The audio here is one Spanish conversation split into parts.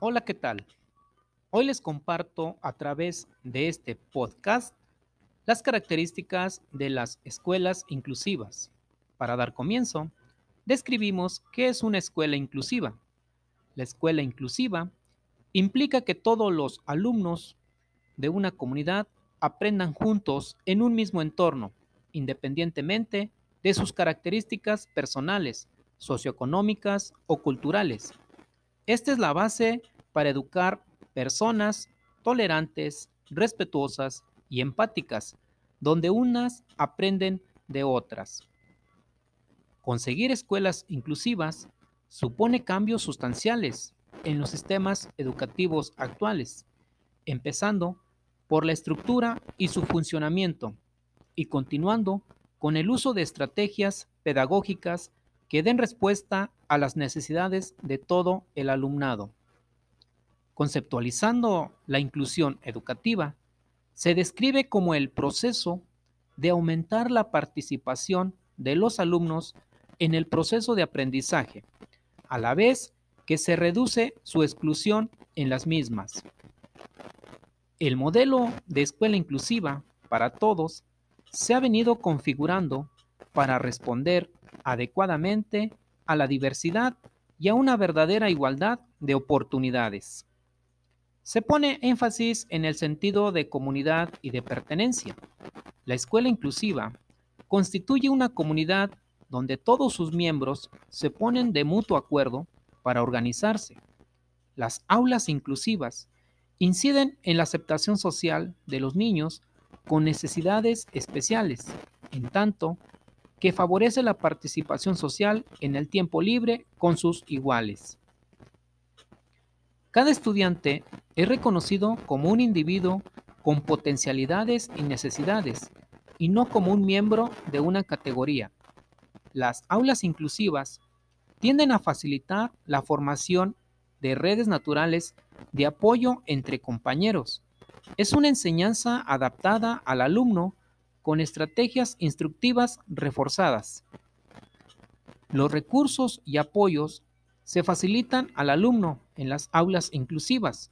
Hola, ¿qué tal? Hoy les comparto a través de este podcast las características de las escuelas inclusivas. Para dar comienzo, describimos qué es una escuela inclusiva. La escuela inclusiva implica que todos los alumnos de una comunidad aprendan juntos en un mismo entorno, independientemente de sus características personales, socioeconómicas o culturales. Esta es la base para educar personas tolerantes, respetuosas y empáticas, donde unas aprenden de otras. Conseguir escuelas inclusivas supone cambios sustanciales en los sistemas educativos actuales, empezando por la estructura y su funcionamiento, y continuando con el uso de estrategias pedagógicas que den respuesta a las necesidades de todo el alumnado. Conceptualizando la inclusión educativa, se describe como el proceso de aumentar la participación de los alumnos en el proceso de aprendizaje, a la vez que se reduce su exclusión en las mismas. El modelo de escuela inclusiva para todos se ha venido configurando para responder adecuadamente a la diversidad y a una verdadera igualdad de oportunidades. Se pone énfasis en el sentido de comunidad y de pertenencia. La escuela inclusiva constituye una comunidad donde todos sus miembros se ponen de mutuo acuerdo para organizarse. Las aulas inclusivas inciden en la aceptación social de los niños con necesidades especiales, en tanto que favorece la participación social en el tiempo libre con sus iguales. Cada estudiante es reconocido como un individuo con potencialidades y necesidades, y no como un miembro de una categoría. Las aulas inclusivas tienden a facilitar la formación de redes naturales de apoyo entre compañeros. Es una enseñanza adaptada al alumno con estrategias instructivas reforzadas. Los recursos y apoyos se facilitan al alumno en las aulas inclusivas.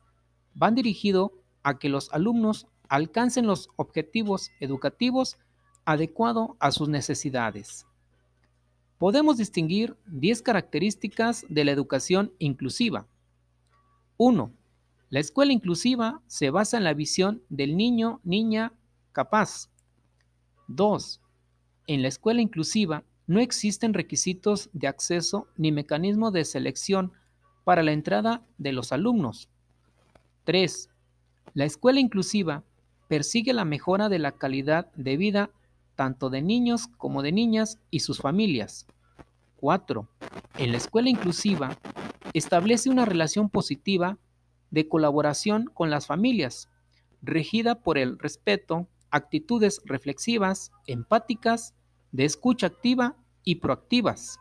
Van dirigidos a que los alumnos alcancen los objetivos educativos adecuados a sus necesidades. Podemos distinguir 10 características de la educación inclusiva. 1. La escuela inclusiva se basa en la visión del niño, niña capaz, 2. En la escuela inclusiva no existen requisitos de acceso ni mecanismo de selección para la entrada de los alumnos. 3. La escuela inclusiva persigue la mejora de la calidad de vida tanto de niños como de niñas y sus familias. 4. En la escuela inclusiva establece una relación positiva de colaboración con las familias, regida por el respeto, actitudes reflexivas, empáticas, de escucha activa y proactivas.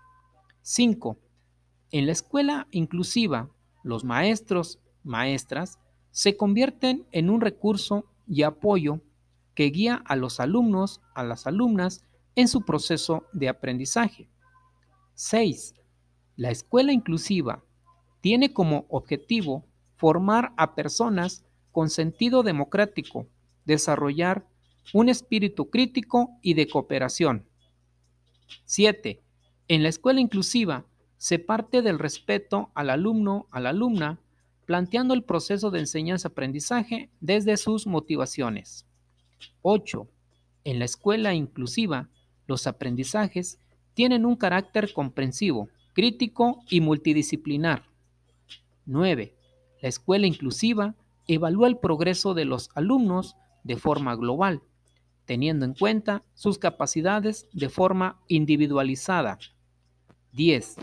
5. En la escuela inclusiva, los maestros, maestras, se convierten en un recurso y apoyo que guía a los alumnos, a las alumnas, en su proceso de aprendizaje. 6. La escuela inclusiva tiene como objetivo formar a personas con sentido democrático, desarrollar un espíritu crítico y de cooperación. 7. En la escuela inclusiva se parte del respeto al alumno, a la alumna, planteando el proceso de enseñanza-aprendizaje desde sus motivaciones. 8. En la escuela inclusiva, los aprendizajes tienen un carácter comprensivo, crítico y multidisciplinar. 9. La escuela inclusiva evalúa el progreso de los alumnos de forma global, teniendo en cuenta sus capacidades de forma individualizada. 10.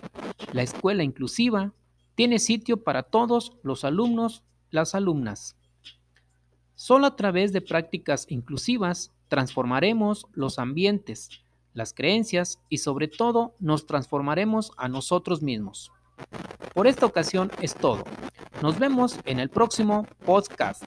La escuela inclusiva tiene sitio para todos los alumnos, las alumnas. Solo a través de prácticas inclusivas transformaremos los ambientes, las creencias y sobre todo nos transformaremos a nosotros mismos. Por esta ocasión es todo. Nos vemos en el próximo podcast.